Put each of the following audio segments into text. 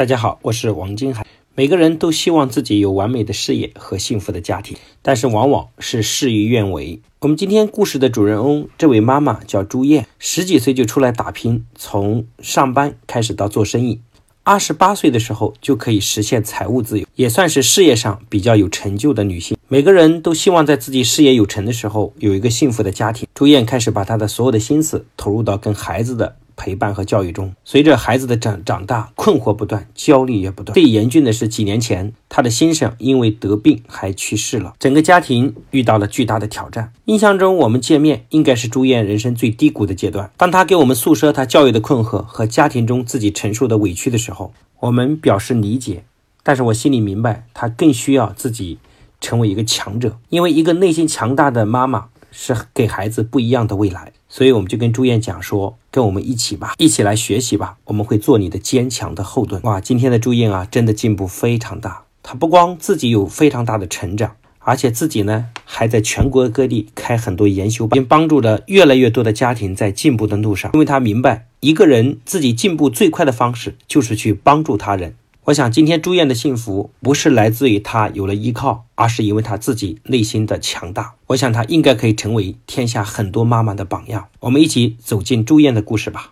大家好，我是王金海。每个人都希望自己有完美的事业和幸福的家庭，但是往往是事与愿违。我们今天故事的主人翁，这位妈妈叫朱燕，十几岁就出来打拼，从上班开始到做生意，二十八岁的时候就可以实现财务自由，也算是事业上比较有成就的女性。每个人都希望在自己事业有成的时候有一个幸福的家庭。朱燕开始把她的所有的心思投入到跟孩子的。陪伴和教育中，随着孩子的长长大，困惑不断，焦虑也不断。最严峻的是，几年前他的先生因为得病还去世了，整个家庭遇到了巨大的挑战。印象中，我们见面应该是朱燕人生最低谷的阶段。当他给我们诉说他教育的困惑和家庭中自己承受的委屈的时候，我们表示理解，但是我心里明白，他更需要自己成为一个强者，因为一个内心强大的妈妈是给孩子不一样的未来。所以我们就跟朱燕讲说，跟我们一起吧，一起来学习吧，我们会做你的坚强的后盾。哇，今天的朱燕啊，真的进步非常大。她不光自己有非常大的成长，而且自己呢还在全国各地开很多研修班，帮助着越来越多的家庭在进步的路上。因为她明白，一个人自己进步最快的方式就是去帮助他人。我想，今天朱燕的幸福不是来自于她有了依靠，而是因为她自己内心的强大。我想，她应该可以成为天下很多妈妈的榜样。我们一起走进朱燕的故事吧。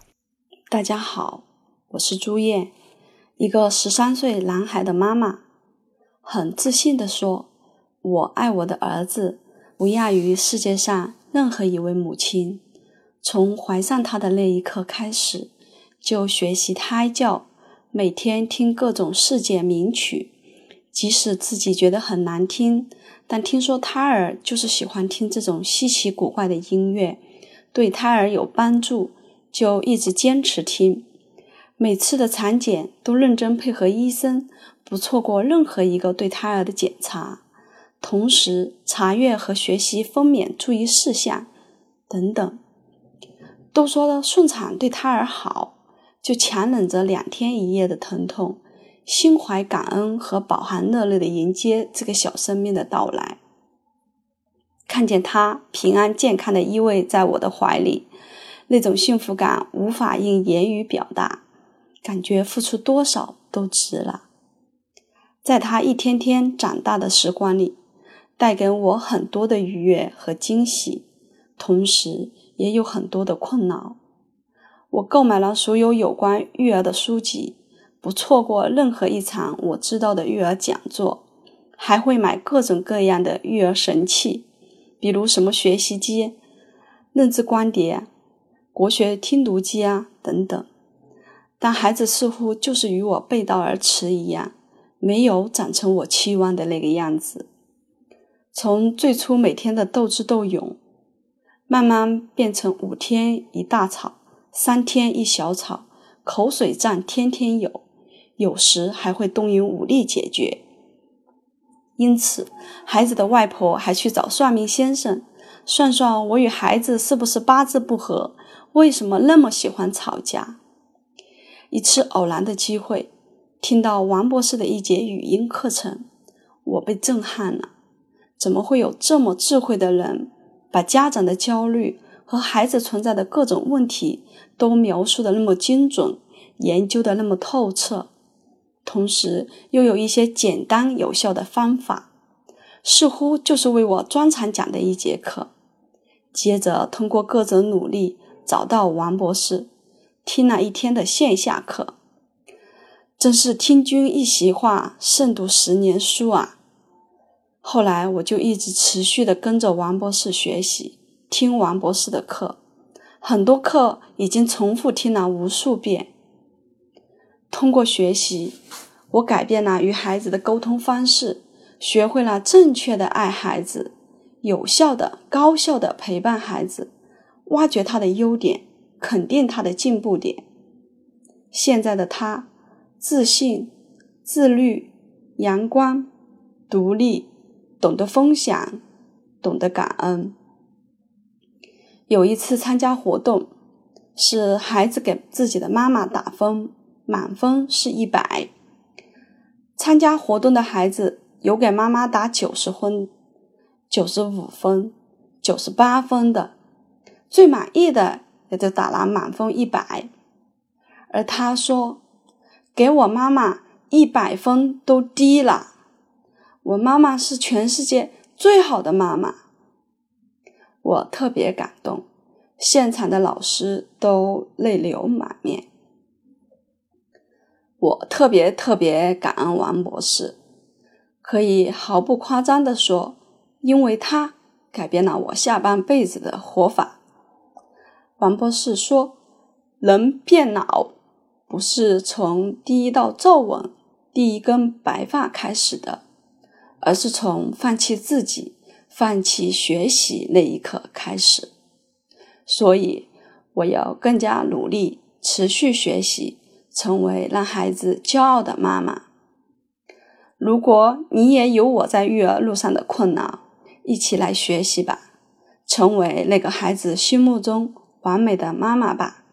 大家好，我是朱燕，一个十三岁男孩的妈妈，很自信地说：“我爱我的儿子，不亚于世界上任何一位母亲。从怀上他的那一刻开始，就学习胎教。”每天听各种世界名曲，即使自己觉得很难听，但听说胎儿就是喜欢听这种稀奇古怪的音乐，对胎儿有帮助，就一直坚持听。每次的产检都认真配合医生，不错过任何一个对胎儿的检查，同时查阅和学习分娩注意事项等等。都说了顺产对胎儿好。就强忍着两天一夜的疼痛，心怀感恩和饱含热泪的迎接这个小生命的到来。看见他平安健康的依偎在我的怀里，那种幸福感无法用言语表达，感觉付出多少都值了。在他一天天长大的时光里，带给我很多的愉悦和惊喜，同时也有很多的困扰。我购买了所有有关育儿的书籍，不错过任何一场我知道的育儿讲座，还会买各种各样的育儿神器，比如什么学习机、认知光碟、国学听读机啊等等。但孩子似乎就是与我背道而驰一样，没有长成我期望的那个样子。从最初每天的斗智斗勇，慢慢变成五天一大吵。三天一小吵，口水战天天有，有时还会动用武力解决。因此，孩子的外婆还去找算命先生，算算我与孩子是不是八字不合，为什么那么喜欢吵架。一次偶然的机会，听到王博士的一节语音课程，我被震撼了。怎么会有这么智慧的人，把家长的焦虑？和孩子存在的各种问题都描述的那么精准，研究的那么透彻，同时又有一些简单有效的方法，似乎就是为我专场讲的一节课。接着通过各种努力找到王博士，听了一天的线下课，真是听君一席话，胜读十年书啊！后来我就一直持续的跟着王博士学习。听王博士的课，很多课已经重复听了无数遍。通过学习，我改变了与孩子的沟通方式，学会了正确的爱孩子，有效的、高效的陪伴孩子，挖掘他的优点，肯定他的进步点。现在的他，自信、自律、阳光、独立，懂得分享，懂得感恩。有一次参加活动，是孩子给自己的妈妈打分，满分是一百。参加活动的孩子有给妈妈打九十分、九十五分、九十八分的，最满意的也就打了满分一百。而他说，给我妈妈一百分都低了。我妈妈是全世界最好的妈妈。我特别感动，现场的老师都泪流满面。我特别特别感恩王博士，可以毫不夸张地说，因为他改变了我下半辈子的活法。王博士说：“人变老不是从第一道皱纹、第一根白发开始的，而是从放弃自己、放弃学习那一刻开始。所以，我要更加努力，持续学习。”成为让孩子骄傲的妈妈。如果你也有我在育儿路上的困扰，一起来学习吧，成为那个孩子心目中完美的妈妈吧。